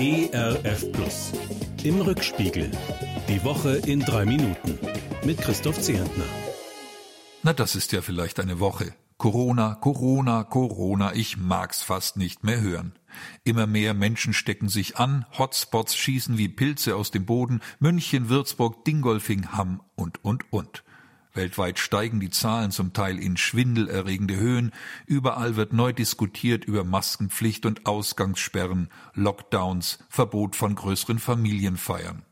ERF Plus. Im Rückspiegel. Die Woche in drei Minuten. Mit Christoph Zehentner. Na, das ist ja vielleicht eine Woche. Corona, Corona, Corona, ich mag's fast nicht mehr hören. Immer mehr Menschen stecken sich an, Hotspots schießen wie Pilze aus dem Boden, München, Würzburg, Dingolfing, Hamm und, und, und. Weltweit steigen die Zahlen zum Teil in schwindelerregende Höhen. Überall wird neu diskutiert über Maskenpflicht und Ausgangssperren, Lockdowns, Verbot von größeren Familienfeiern.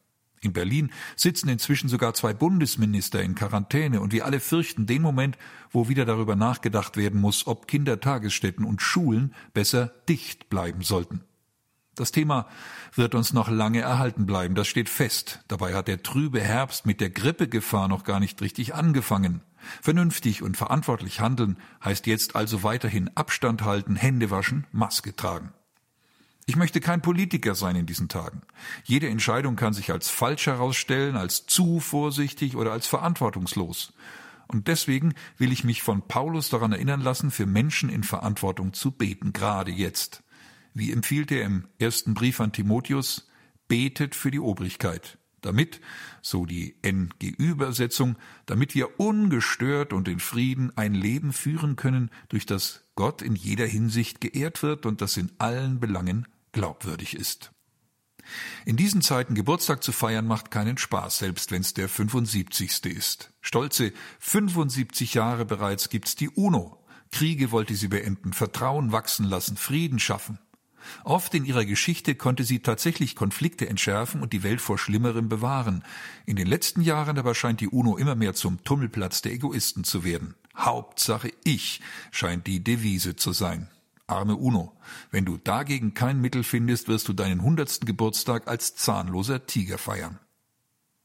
In Berlin sitzen inzwischen sogar zwei Bundesminister in Quarantäne und wir alle fürchten den Moment, wo wieder darüber nachgedacht werden muss, ob Kindertagesstätten und Schulen besser dicht bleiben sollten. Das Thema wird uns noch lange erhalten bleiben, das steht fest. Dabei hat der trübe Herbst mit der Grippegefahr noch gar nicht richtig angefangen. Vernünftig und verantwortlich handeln heißt jetzt also weiterhin Abstand halten, Hände waschen, Maske tragen. Ich möchte kein Politiker sein in diesen Tagen. Jede Entscheidung kann sich als falsch herausstellen, als zu vorsichtig oder als verantwortungslos. Und deswegen will ich mich von Paulus daran erinnern lassen, für Menschen in Verantwortung zu beten, gerade jetzt. Wie empfiehlt er im ersten Brief an Timotheus, betet für die Obrigkeit, damit, so die NG-Übersetzung, damit wir ungestört und in Frieden ein Leben führen können, durch das Gott in jeder Hinsicht geehrt wird und das in allen Belangen glaubwürdig ist. In diesen Zeiten Geburtstag zu feiern macht keinen Spaß, selbst wenn's der 75. ist. Stolze 75 Jahre bereits gibt's die UNO. Kriege wollte sie beenden, Vertrauen wachsen lassen, Frieden schaffen. Oft in ihrer Geschichte konnte sie tatsächlich Konflikte entschärfen und die Welt vor Schlimmerem bewahren. In den letzten Jahren aber scheint die UNO immer mehr zum Tummelplatz der Egoisten zu werden. Hauptsache ich scheint die Devise zu sein. Arme UNO, wenn du dagegen kein Mittel findest, wirst du deinen hundertsten Geburtstag als zahnloser Tiger feiern.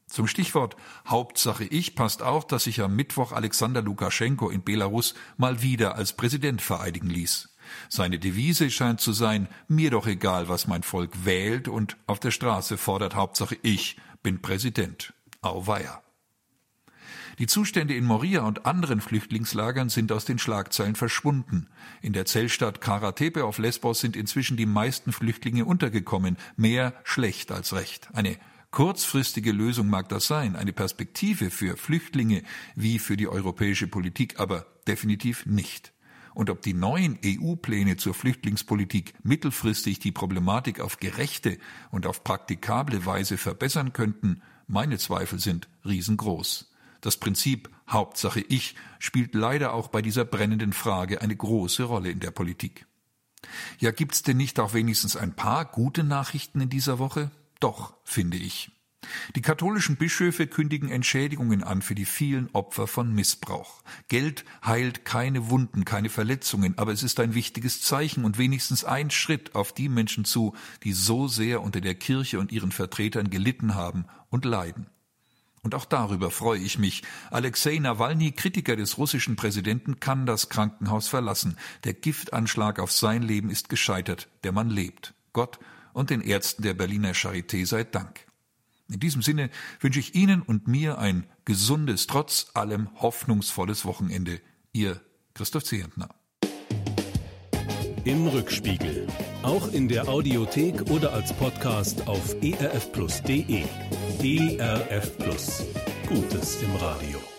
Zum Stichwort Hauptsache ich passt auch, dass sich am Mittwoch Alexander Lukaschenko in Belarus mal wieder als Präsident vereidigen ließ. Seine Devise scheint zu sein, mir doch egal, was mein Volk wählt und auf der Straße fordert Hauptsache ich bin Präsident. Auweia. Die Zustände in Moria und anderen Flüchtlingslagern sind aus den Schlagzeilen verschwunden. In der Zellstadt Karatepe auf Lesbos sind inzwischen die meisten Flüchtlinge untergekommen. Mehr schlecht als recht. Eine kurzfristige Lösung mag das sein, eine Perspektive für Flüchtlinge wie für die europäische Politik, aber definitiv nicht und ob die neuen EU-Pläne zur Flüchtlingspolitik mittelfristig die Problematik auf gerechte und auf praktikable Weise verbessern könnten, meine Zweifel sind riesengroß. Das Prinzip Hauptsache ich spielt leider auch bei dieser brennenden Frage eine große Rolle in der Politik. Ja, gibt's denn nicht auch wenigstens ein paar gute Nachrichten in dieser Woche? Doch, finde ich. Die katholischen Bischöfe kündigen Entschädigungen an für die vielen Opfer von Missbrauch. Geld heilt keine Wunden, keine Verletzungen, aber es ist ein wichtiges Zeichen und wenigstens ein Schritt auf die Menschen zu, die so sehr unter der Kirche und ihren Vertretern gelitten haben und leiden. Und auch darüber freue ich mich. Alexei Nawalny, Kritiker des russischen Präsidenten, kann das Krankenhaus verlassen. Der Giftanschlag auf sein Leben ist gescheitert. Der Mann lebt. Gott und den Ärzten der Berliner Charité sei Dank. In diesem Sinne wünsche ich Ihnen und mir ein gesundes, trotz allem hoffnungsvolles Wochenende. Ihr Christoph Zehentner. Im Rückspiegel. Auch in der Audiothek oder als Podcast auf erfplus.de. ERF Plus. Gutes im Radio.